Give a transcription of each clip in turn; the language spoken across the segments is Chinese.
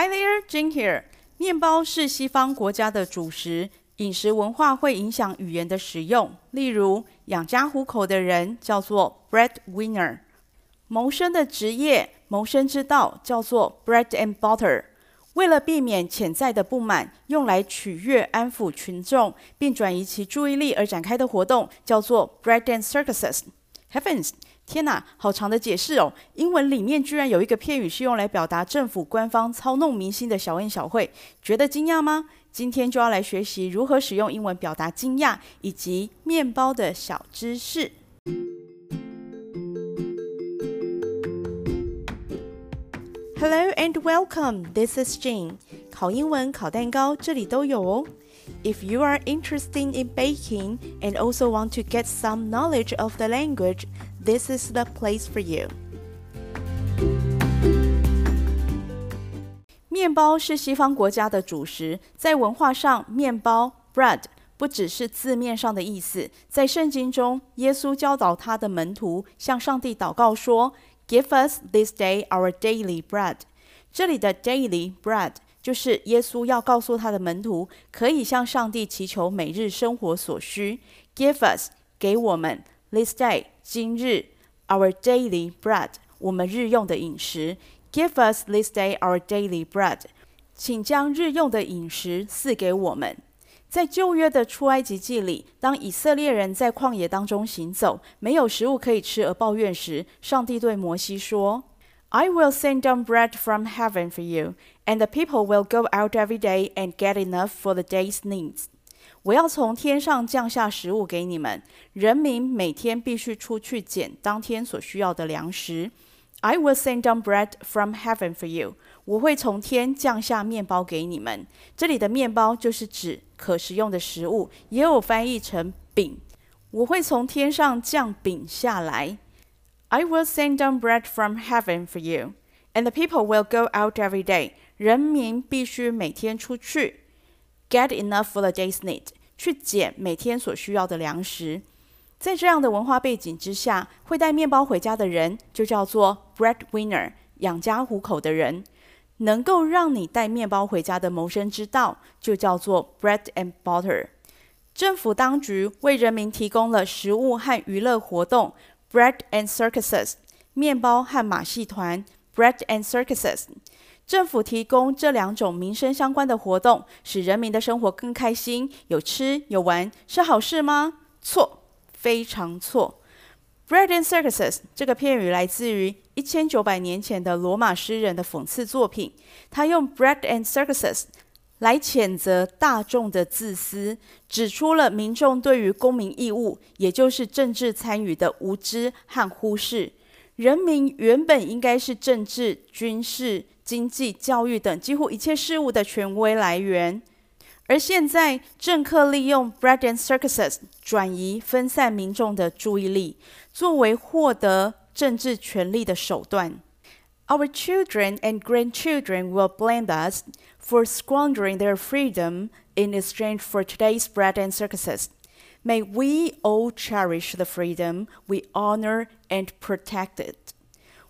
Hi there, Jing here. 面包是西方国家的主食，饮食文化会影响语言的使用。例如，养家糊口的人叫做 breadwinner，谋生的职业、谋生之道叫做 bread and butter。为了避免潜在的不满，用来取悦、安抚群众，并转移其注意力而展开的活动叫做 bread and circuses。Heavens！天哪，好长的解释哦！英文里面居然有一个片语是用来表达政府官方操弄民心的小恩小惠，觉得惊讶吗？今天就要来学习如何使用英文表达惊讶以及面包的小知识。Hello and welcome. This is Jane 考英文、考蛋糕，这里都有哦。If you are interested in baking and also want to get some knowledge of the language, This is the place for you。面包是西方国家的主食，在文化上，面包 （bread） 不只是字面上的意思。在圣经中，耶稣教导他的门徒向上帝祷告说：“Give us this day our daily bread。”这里的 “daily bread” 就是耶稣要告诉他的门徒，可以向上帝祈求每日生活所需。“Give us” 给我们。This day，今日，our daily bread，我们日用的饮食。Give us this day our daily bread，请将日用的饮食赐给我们。在旧约的出埃及记里，当以色列人在旷野当中行走，没有食物可以吃而抱怨时，上帝对摩西说：“I will send down bread from heaven for you, and the people will go out every day and get enough for the day's needs.” 我要从天上降下食物给你们，人民每天必须出去捡当天所需要的粮食。I will send down bread from heaven for you。我会从天降下面包给你们。这里的面包就是指可食用的食物，也有翻译成饼。我会从天上降饼下来。I will send down bread from heaven for you, and the people will go out every day。人民必须每天出去。Get enough for the day's need，去捡每天所需要的粮食。在这样的文化背景之下，会带面包回家的人就叫做 breadwinner，养家糊口的人。能够让你带面包回家的谋生之道就叫做 bread and butter。政府当局为人民提供了食物和娱乐活动，bread and circuses，面包和马戏团，bread and circuses。政府提供这两种民生相关的活动，使人民的生活更开心，有吃有玩，是好事吗？错，非常错。Bread and circuses 这个片语来自于一千九百年前的罗马诗人的讽刺作品，他用 bread and circuses 来谴责大众的自私，指出了民众对于公民义务，也就是政治参与的无知和忽视。人民原本应该是政治、军事。经济、教育等几乎一切事物的权威来源，而现在政客利用 bread and circuses 转移、分散民众的注意力，作为获得政治权力的手段。Our children and grandchildren will blame us for squandering their freedom in exchange for today's bread and circuses. May we all cherish the freedom we honor and protect it.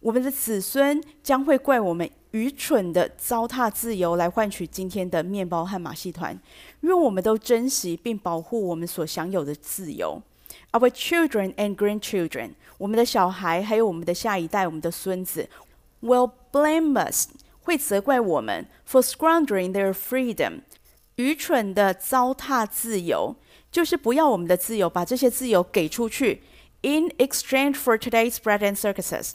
我们的子孙将会怪我们。愚蠢的糟蹋自由来换取今天的面包和马戏团，愿我们都珍惜并保护我们所享有的自由。Our children and grandchildren，我们的小孩还有我们的下一代，我们的孙子，will blame us，会责怪我们，for squandering their freedom，愚蠢的糟蹋自由， 就是不要我们的自由，把这些自由给出去。In exchange for today's bread and circuses。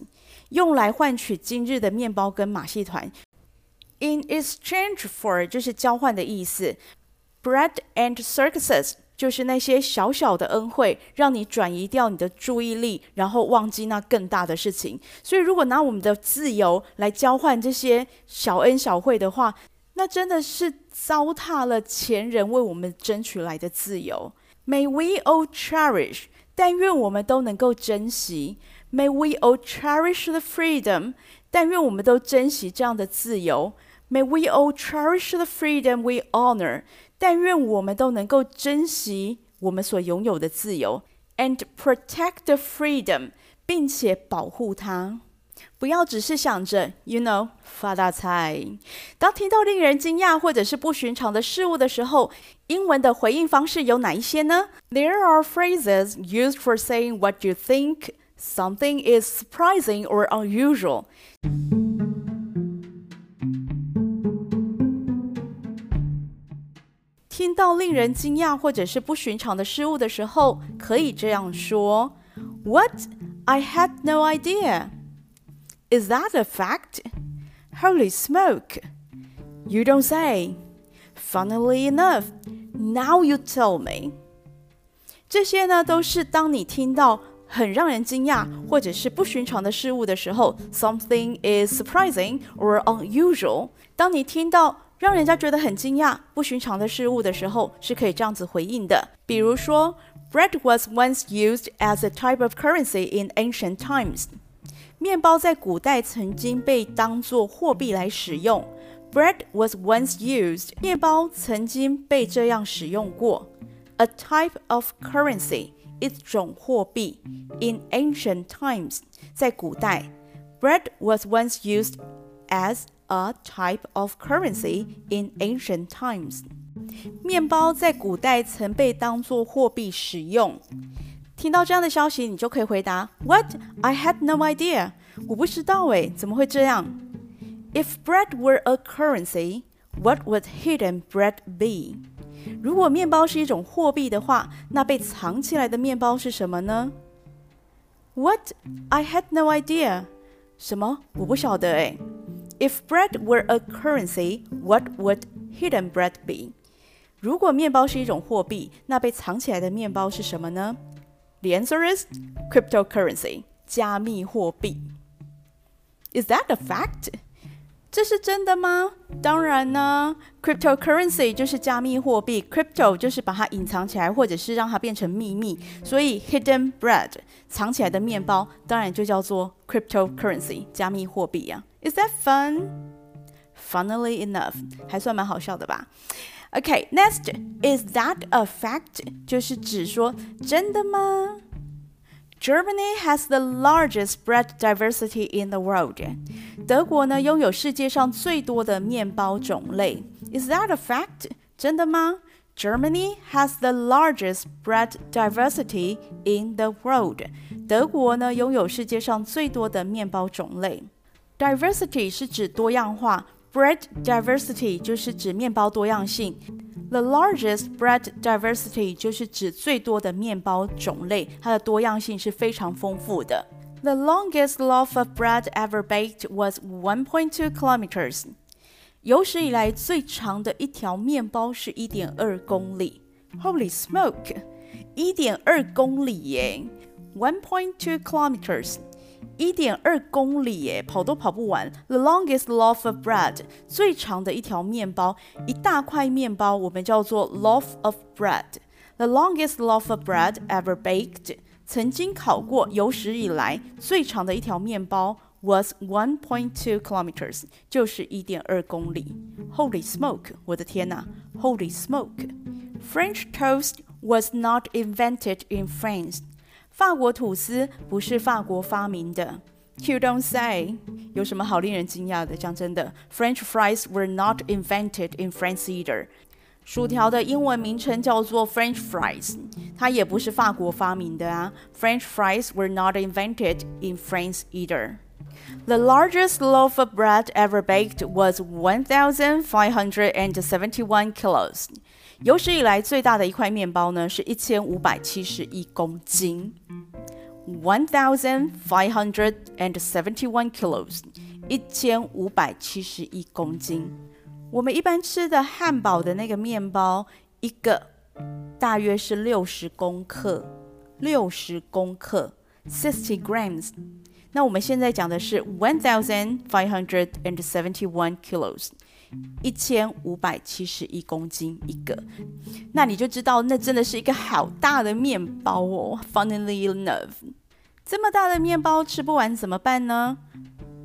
用来换取今日的面包跟马戏团。In exchange for 就是交换的意思。Bread and circuses 就是那些小小的恩惠，让你转移掉你的注意力，然后忘记那更大的事情。所以，如果拿我们的自由来交换这些小恩小惠的话，那真的是糟蹋了前人为我们争取来的自由。May we all cherish，但愿我们都能够珍惜。May we all cherish the freedom，但愿我们都珍惜这样的自由。May we all cherish the freedom we honor，但愿我们都能够珍惜我们所拥有的自由。And protect the freedom，并且保护它。不要只是想着，you know，发大财。当听到令人惊讶或者是不寻常的事物的时候，英文的回应方式有哪一些呢？There are phrases used for saying what you think something is surprising or unusual. 听到令人惊讶或者是不寻常的事物的时候，可以这样说：What? I had no idea. Is that a fact? Holy smoke! You don't say. Funnily enough, now you tell me. 这些呢，都是当你听到很让人惊讶或者是不寻常的事物的时候，something is surprising or unusual。当你听到让人家觉得很惊讶、不寻常的事物的时候，是可以这样子回应的。比如说，Bread was once used as a type of currency in ancient times。 面包在古代曾经被当作货币来使用。Bread was once used。面包曾经被这样使用过。A type of currency，一种货币。In ancient times，在古代，bread was once used as a type of currency in ancient times。面包在古代曾被当作货币使用。 听到这样的消息，你就可以回答：What? I had no idea。我不知道诶，怎么会这样？If bread were a currency, what would hidden bread be？如果面包是一种货币的话，那被藏起来的面包是什么呢？What? I had no idea。什么？我不晓得诶。If bread were a currency, what would hidden bread be? 如果面包是一种货币，那被藏起来的面包是什么呢 ？The answer is cryptocurrency，加密货币。Is that a fact? 这是真的吗？当然呢，cryptocurrency 就是加密货币，crypto 就是把它隐藏起来，或者是让它变成秘密，所以 hidden bread 藏起来的面包，当然就叫做 cryptocurrency 加密货币呀、啊。Is that fun? Funnily enough，还算蛮好笑的吧 ？Okay，next is that a fact？就是指说真的吗？Germany has the largest bread diversity in the world。德国呢拥有世界上最多的面包种类。Is that a fact？真的吗？Germany has the largest bread diversity in the world。德国呢拥有世界上最多的面包种类。Diversity 是指多样化 ，bread diversity 就是指面包多样性。The largest bread diversity 就是指最多的面包种类，它的多样性是非常丰富的。The longest loaf of bread ever baked was 1.2 kilometers。有史以来最长的一条面包是一点二公里。Holy smoke！一点二公里耶，1.2 kilometers。 一点二公里耶，跑都跑不完。The longest loaf of bread，最长的一条面包，一大块面包，我们叫做 loaf of bread。The longest loaf of bread ever baked，曾经烤过，有史以来最长的一条面包 was one point two kilometers，就是一点二公里。Holy smoke！我的天哪！Holy smoke！French toast was not invented in France。 法国吐司不是法国发明的，You don't say。有什么好令人惊讶的？讲真的，French fries were not invented in France either。薯条的英文名称叫做 French fries，它也不是法国发明的啊。French fries were not invented in France either。The largest loaf of bread ever baked was one thousand five hundred and seventy-one kilos。 有史以来最大的一块面包呢，是一千五百七十一公斤，one thousand five hundred and seventy-one kilos，一千五百七十一公斤。我们一般吃的汉堡的那个面包，一个大约是六十公克，六十公克，sixty grams。那我们现在讲的是 one thousand five hundred and seventy-one kilos。一千五百七十一公斤一个，那你就知道那真的是一个好大的面包哦。Funnily enough，这么大的面包吃不完怎么办呢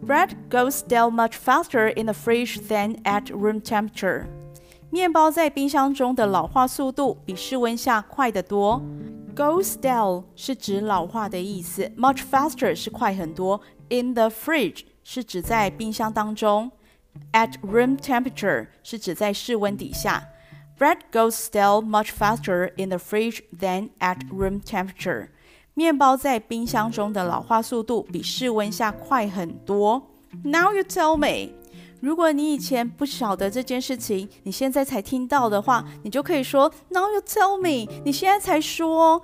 ？Bread goes stale much faster in the fridge than at room temperature。面包在冰箱中的老化速度比室温下快得多。Go stale 是指老化的意思，much faster 是快很多 In the fridge 是指在冰箱当中，at room temperature 是指在室温底下。Bread goes stale much faster in the fridge than at room temperature。面包在冰箱中的老化速度比室温下快很多。Now you tell me，如果你以前不晓得这件事情，你现在才听到的话，你就可以说 Now you tell me，你现在才说。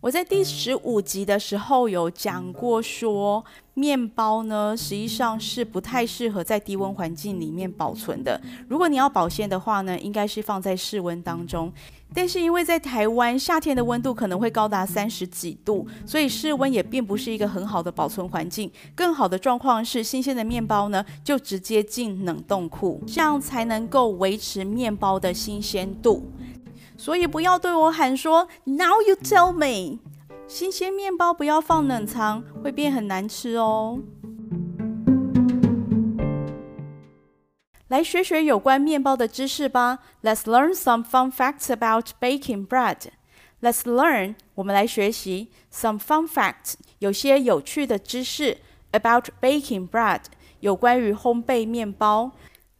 我在第十五集的时候有讲过说，说面包呢实际上是不太适合在低温环境里面保存的。如果你要保鲜的话呢，应该是放在室温当中。但是因为在台湾夏天的温度可能会高达三十几度，所以室温也并不是一个很好的保存环境。更好的状况是，新鲜的面包呢就直接进冷冻库，这样才能够维持面包的新鲜度。所以不要对我喊说 “Now you tell me”，新鲜面包不要放冷藏，会变很难吃哦。来学学有关面包的知识吧。Let's learn some fun facts about baking bread. Let's learn，我们来学习 some fun facts，有些有趣的知识 about baking bread，有关于烘焙面包。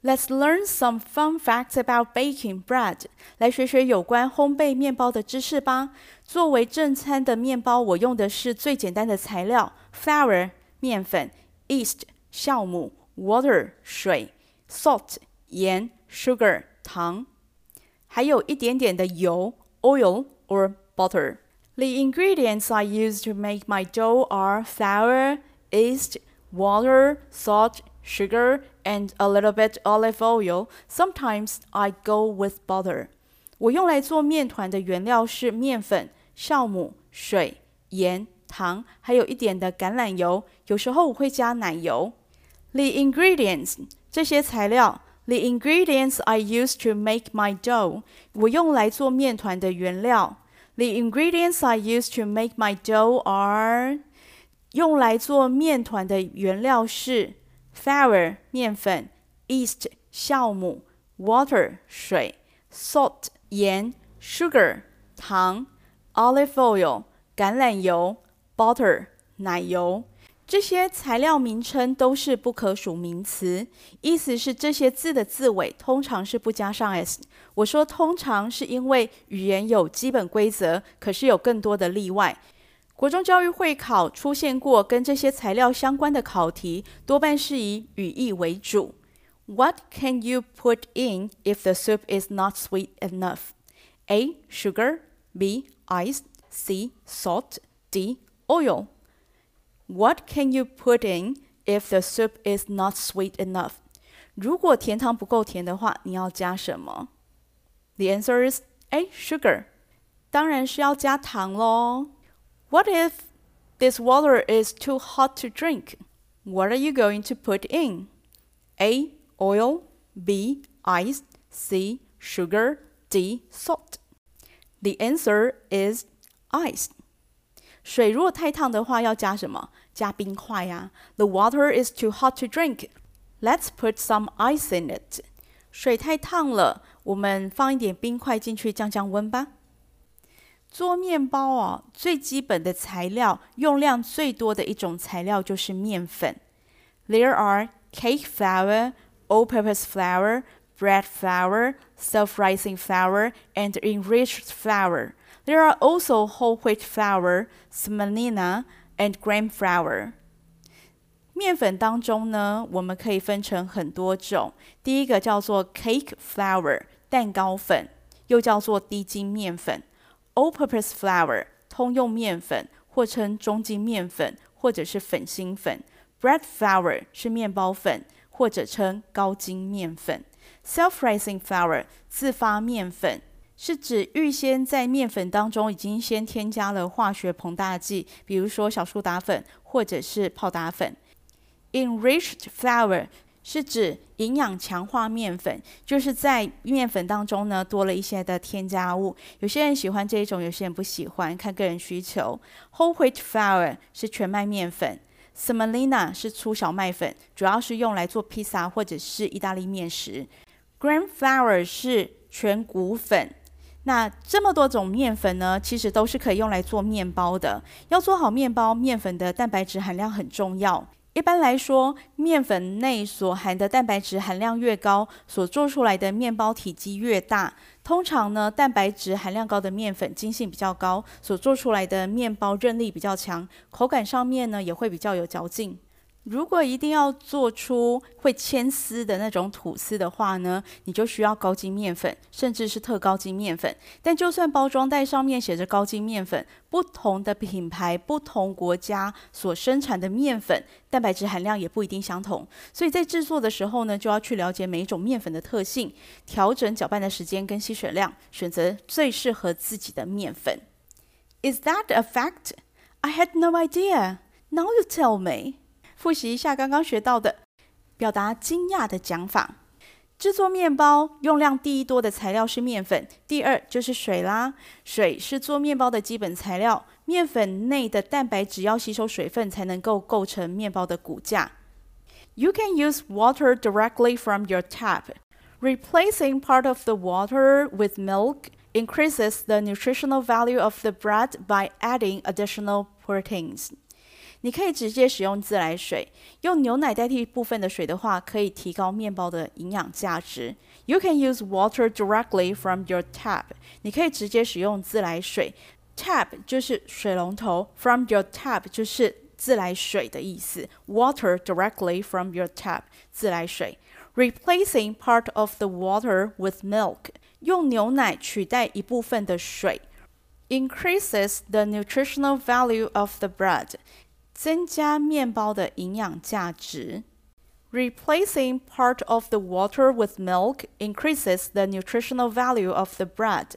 Let's learn some fun facts about baking bread. 来学学有关烘焙面包的知识吧。作为正餐的面包，我用的是最简单的材料：flour 面粉，yeast 酵母，water 水。salt 盐，sugar 糖，还有一点点的油，oil or butter。The ingredients I use to make my dough are flour, yeast, water, salt, sugar, and a little bit olive oil. Sometimes I go with butter. 我用来做面团的原料是面粉、酵母、水、盐、糖，还有一点的橄榄油。有时候我会加奶油。The ingredients 这些材料，the ingredients I use to make my dough，我用来做面团的原料。The ingredients I use to make my dough are，用来做面团的原料是 flour 面粉，yeast 酵母，water 水，salt 盐，sugar 糖，olive oil 橄榄油，butter 奶油。这些材料名称都是不可数名词，意思是这些字的字尾通常是不加上 s。我说通常是因为语言有基本规则，可是有更多的例外。国中教育会考出现过跟这些材料相关的考题，多半是以语义为主。What can you put in if the soup is not sweet enough? A. Sugar. B. Ice. C. Salt. D. Oil. What can you put in if the soup is not sweet enough? 如果甜汤不够甜的话，你要加什么？The answer is A. Sugar. 当然是要加糖喽。What if this water is too hot to drink? What are you going to put in? A. Oil. B. Ice. C. Sugar. D. Salt. The answer is ice. 水如果太烫的话，要加什么？加冰块呀。The water is too hot to drink. Let's put some ice in it. 水太烫了，我们放一点冰块进去降降温吧。 做面包哦，最基本的材料，用量最多的一种材料就是面粉。There are cake flour, all-purpose flour, bread flour, self-rising flour, and enriched flour. There are also whole wheat flour, semolina, and grain flour. 面粉当中呢，我们可以分成很多种。第一个叫做 cake flour，蛋糕粉，又叫做低筋面粉。All-purpose flour，通用面粉，或称中筋面粉，或者是粉心粉。Bread flour 是面包粉，或者称高筋面粉。Self-rising flour，自发面粉。是指预先在面粉当中已经先添加了化学膨大剂，比如说小苏打粉或者是泡打粉。Enriched flour 是指营养强化面粉，就是在面粉当中呢多了一些的添加物。有些人喜欢这一种，有些人不喜欢，看个人需求。Whole wheat flour 是全麦面粉，Semolina 是粗小麦粉，主要是用来做披萨或者是意大利面食。Grain flour 是全谷粉。那这么多种面粉呢，其实都是可以用来做面包的。要做好面包，面粉的蛋白质含量很重要。一般来说，面粉内所含的蛋白质含量越高，所做出来的面包体积越大。通常呢，蛋白质含量高的面粉筋性比较高，所做出来的面包韧力比较强，口感上面呢也会比较有嚼劲。如果一定要做出会牵丝的那种吐司的话呢，你就需要高筋面粉，甚至是特高筋面粉。但就算包装袋上面写着高筋面粉，不同的品牌、不同国家所生产的面粉，蛋白质含量也不一定相同。所以在制作的时候呢，就要去了解每一种面粉的特性，调整搅拌的时间跟吸水量，选择最适合自己的面粉。Is that a fact? I had no idea. Now you tell me. 复习一下刚刚学到的，表达惊讶的讲法。制作面包用量第一多的材料是面粉，第二就是水啦。水是做面包的基本材料，面粉内的蛋白质要吸收水分才能够构成面包的骨架。You can use water directly from your tap. Replacing part of the water with milk increases the nutritional value of the bread by adding additional proteins. 你可以直接使用自来水，用牛奶代替部分的水的话，可以提高面包的营养价值。You can use water directly from your tap。你可以直接使用自来水，tap 就是水龙头，from your tap 就是自来水的意思。Water directly from your tap，自来水。Replacing part of the water with milk，用牛奶取代一部分的水，increases the nutritional value of the bread。 增加面包的营养价值。Replacing part of the water with milk increases the nutritional value of the bread。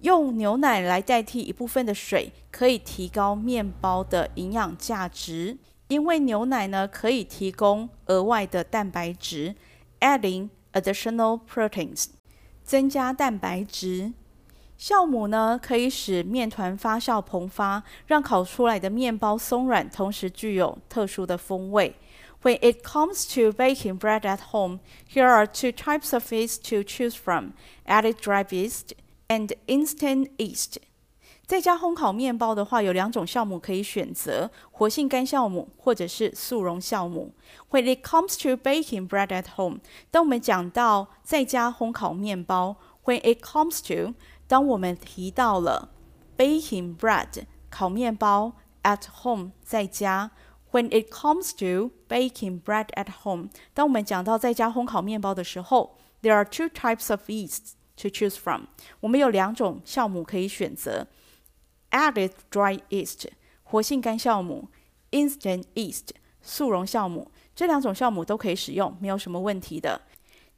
用牛奶来代替一部分的水，可以提高面包的营养价值，因为牛奶呢可以提供额外的蛋白质，adding additional proteins，增加蛋白质。 酵母呢，可以使面团发酵膨发，让烤出来的面包松软，同时具有特殊的风味。When it comes to baking bread at home, here are two types of yeast to choose from: added dry yeast and instant yeast. 在家烘烤面包的话，有两种酵母可以选择：活性干酵母或者是速溶酵母。When it comes to baking bread at home，当我们讲到在家烘烤面包，When it comes to 当我们提到了 baking bread 烤面包 at home 在家，when it comes to baking bread at home，当我们讲到在家烘烤面包的时候，there are two types of yeast to choose from。我们有两种酵母可以选择：added dry yeast 活性干酵母，instant yeast 速溶酵母。这两种酵母都可以使用，没有什么问题的。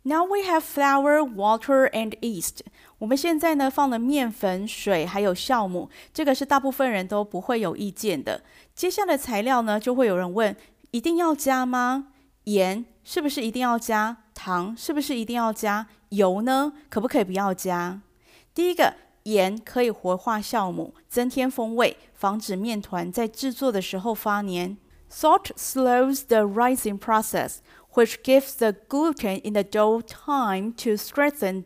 Now we have flour, water, and yeast. 我们现在呢放了面粉、水还有酵母，这个是大部分人都不会有意见的。接下来材料呢，就会有人问：一定要加吗？盐是不是一定要加？糖是不是一定要加？油呢，可不可以不要加？第一个，盐可以活化酵母，增添风味，防止面团在制作的时候发黏。Salt slows the rising process. which gives the gluten in the dough time to strengthen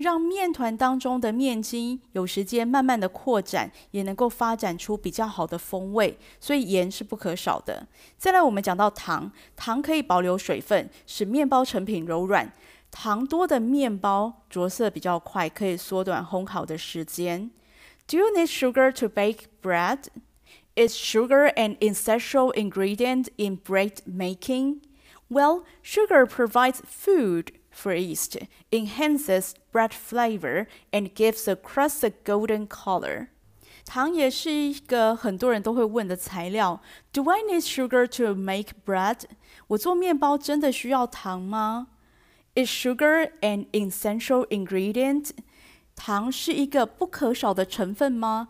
让面团当中的面筋有时间慢慢的扩展，也能够发展出比较好的风味。所以盐是不可少的。再来，我们讲到糖，糖可以保留水分，使面包成品柔软。糖多的面包着色比较快，可以缩短烘烤的时间。Do you need sugar to bake bread? Is sugar an essential ingredient in bread making? Well, sugar provides food for yeast, enhances bread flavor, and gives the crust a golden color. 糖也是一个很多人都会问的材料。Do I need sugar to make bread？我做面包真的需要糖吗？Is sugar an essential ingredient？糖是一个不可少的成分吗？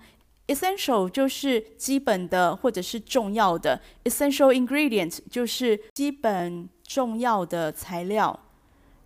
Essential 就是基本的或者是重要的，essential ingredient 就是基本 重要的材料。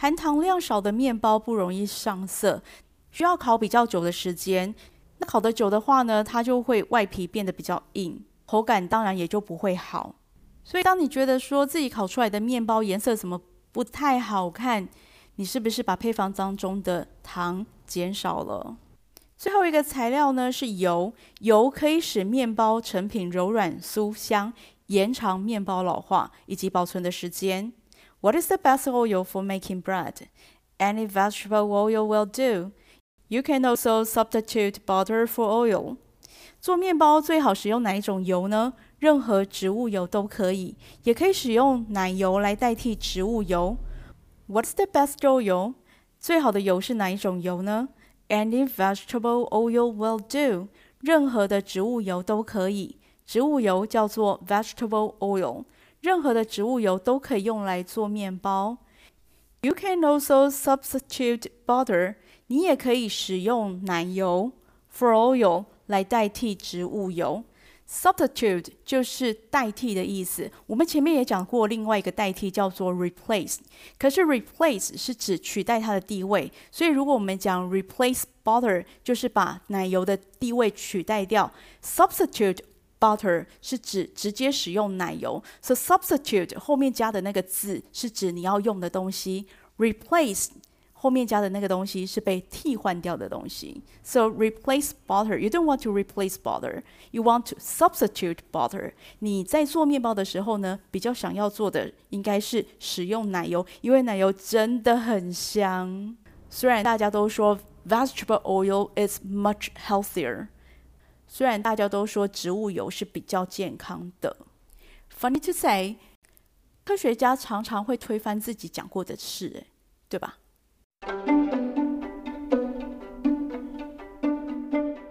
含糖量少的面包不容易上色，需要烤比较久的时间。那烤得久的话呢，它就会外皮变得比较硬，口感当然也就不会好。所以，当你觉得说自己烤出来的面包颜色怎么不太好看，你是不是把配方当中的糖减少了？最后一个材料呢是油，油可以使面包成品柔软酥香，延长面包老化以及保存的时间。What is the best oil for making bread? Any vegetable oil will do. You can also substitute butter for oil. 做面包最好使用哪一种油呢？任何植物油都可以，也可以使用奶油来代替植物油。What's the best oil? 最好的油是哪一种油呢？Any vegetable oil will do. 任何的植物油都可以，植物油叫做 vegetable oil。 任何的植物油都可以用来做面包。You can also substitute butter. 你也可以使用奶油 for oil 来代替植物油。Substitute 就是代替的意思。我们前面也讲过，另外一个代替叫做 replace。可是 replace 是指取代它的地位，所以如果我们讲 replace butter，就是把奶油的地位取代掉。Substitute butter 是指直接使用奶油。So substitute 后面加的那个字是指你要用的东西。Replace 后面加的那个东西是被替换掉的东西，so replace butter. You don't want to replace butter. You want to substitute butter. 你在做面包的时候呢，比较想要做的应该是使用奶油，因为奶油真的很香。虽然大家都说 vegetable oil is much healthier， 虽然大家都说植物油是比较健康的。Funny to say，科学家常常会推翻自己讲过的事，对吧？